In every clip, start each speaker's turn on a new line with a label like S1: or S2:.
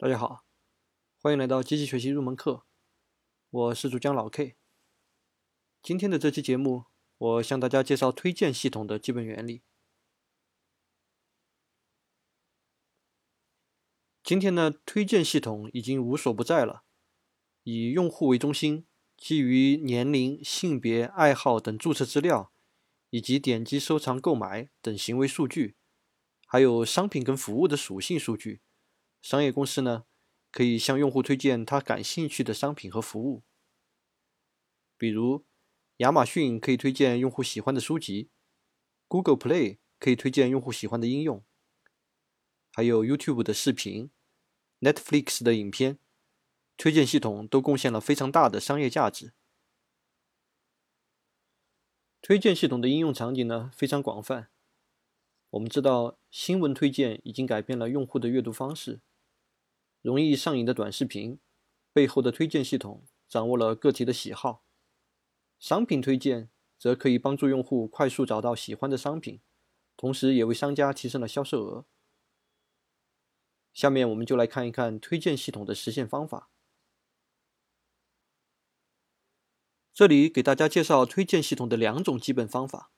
S1: 大家好，欢迎来到机器学习入门课，我是主讲老 K。今天的这期节目，我向大家介绍推荐系统的基本原理。今天呢，推荐系统已经无所不在了，以用户为中心，基于年龄、性别、爱好等注册资料，以及点击、收藏、购买等行为数据，还有商品跟服务的属性数据。商业公司呢，可以向用户推荐他感兴趣的商品和服务。比如，亚马逊可以推荐用户喜欢的书籍，Google Play 可以推荐用户喜欢的应用，还有 YouTube 的视频、Netflix 的影片，推荐系统都贡献了非常大的商业价值。推荐系统的应用场景呢，非常广泛。我们知道，新闻推荐已经改变了用户的阅读方式。容易上瘾的短视频背后的推荐系统掌握了个体的喜好，商品推荐则可以帮助用户快速找到喜欢的商品，同时也为商家提升了销售额。下面我们就来看一看推荐系统的实现方法。这里给大家介绍推荐系统的两种基本方法。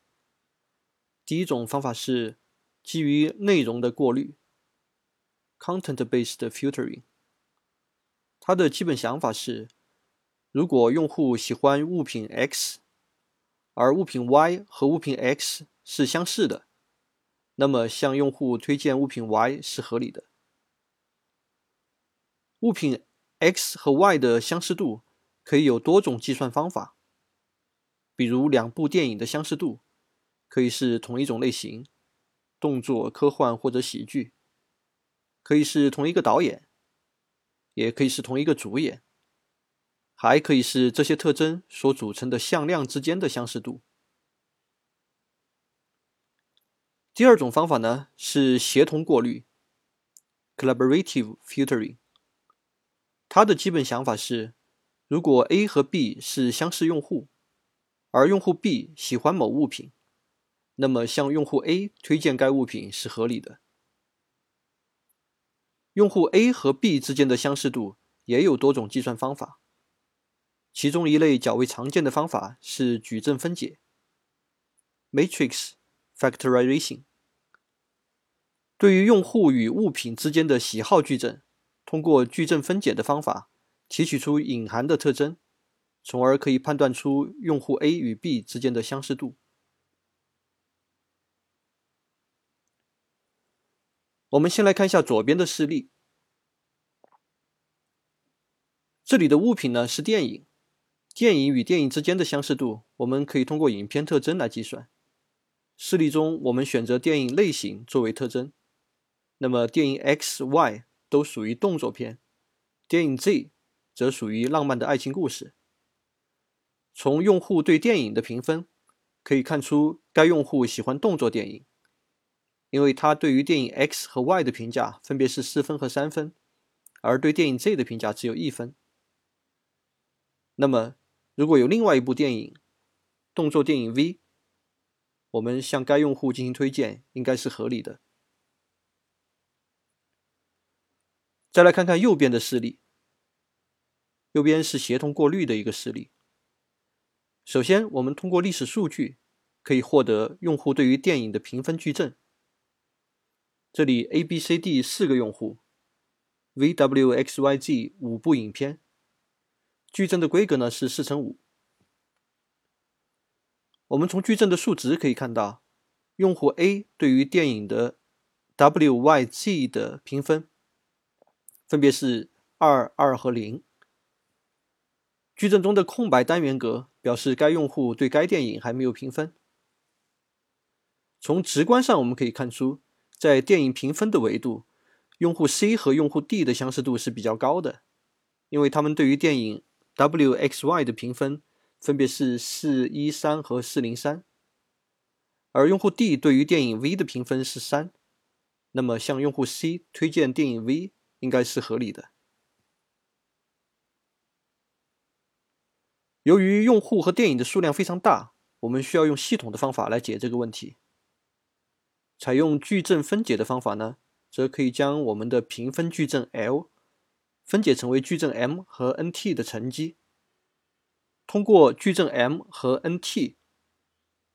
S1: 第一种方法是基于内容的过滤。Content-based filtering，它的基本想法是：如果用户喜欢物品 X，而物品 Y 和物品 X 是相似的，那么向用户推荐物品 Y 是合理的。物品 X 和 Y 的相似度可以有多种计算方法，比如两部电影的相似度可以是同一种类型，动作、科幻或者喜剧。可以是同一个导演，也可以是同一个主演，还可以是这些特征所组成的向量之间的相似度。第二种方法呢是协同过滤 （collaborative filtering）。它的基本想法是：如果 A 和 B 是相似用户，而用户 B 喜欢某物品，那么向用户 A 推荐该物品是合理的。用户 A 和 B 之间的相似度也有多种计算方法，其中一类较为常见的方法是矩阵分解 （matrix factorization）。对于用户与物品之间的喜好矩阵，通过矩阵分解的方法提取出隐含的特征，从而可以判断出用户 A 与 B 之间的相似度。我们先来看一下左边的示例。这里的物品呢是电影，电影与电影之间的相似度，我们可以通过影片特征来计算。示例中，我们选择电影类型作为特征，那么电影 X、Y 都属于动作片，电影 Z 则属于浪漫的爱情故事。从用户对电影的评分可以看出，该用户喜欢动作电影。因为他对于电影 X 和 Y 的评价分别是四分和三分，而对电影 Z 的评价只有一分。那么，如果有另外一部电影，动作电影 V，我们向该用户进行推荐应该是合理的。再来看看右边的示例，右边是协同过滤的一个示例。首先，我们通过历史数据可以获得用户对于电影的评分矩阵。这里 A、B、C、D 四个用户，V、W、X、Y、Z 五部影片，矩阵的规格呢是四乘五。我们从矩阵的数值可以看到，用户 A 对于电影的 W、Y、Z 的评分分别是二、二和零。矩阵中的空白单元格表示该用户对该电影还没有评分。从直观上我们可以看出。在电影评分的维度，用户 C 和用户 D 的相似度是比较高的，因为他们对于电影 W、X、Y 的评分分别是四一三和四零三，而用户 D 对于电影 V 的评分是三，那么向用户 C 推荐电影 V 应该是合理的。由于用户和电影的数量非常大，我们需要用系统的方法来解这个问题。采用矩阵分解的方法呢，则可以将我们的评分矩阵 L 分解成为矩阵 M 和 NT 的乘积。通过矩阵 M 和 NT，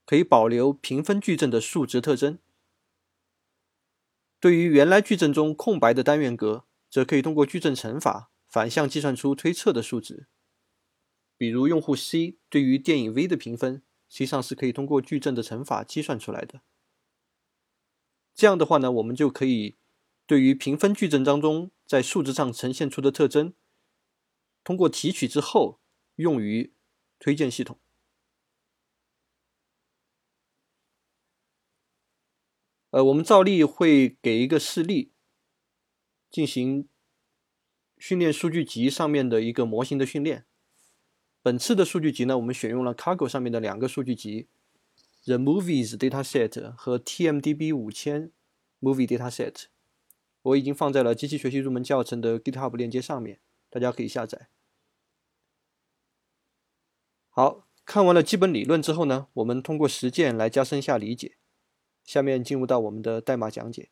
S1: 可以保留平分矩阵的数值特征。对于原来矩阵中空白的单元格，则可以通过矩阵乘法反向计算出推测的数值。比如，用户 C 对于电影 V 的评分，实际上是可以通过矩阵的乘法计算出来的。这样的话呢，我们就可以对于评分矩阵当中在数值上呈现出的特征，通过提取之后用于。推荐系统，呃，我们照例会给一个示例，进行训练数据集上面的一个模型的训练。本次的数据集呢，我们选用了 Cargo 上面的两个数据集：The Movies Dataset 和 TMDB 五千 Movie Dataset。我已经放在了机器学习入门教程的 GitHub 链接上面，大家可以下载。好看完了基本理论之后呢，我们通过实践来加深一下理解。下面进入到我们的代码讲解。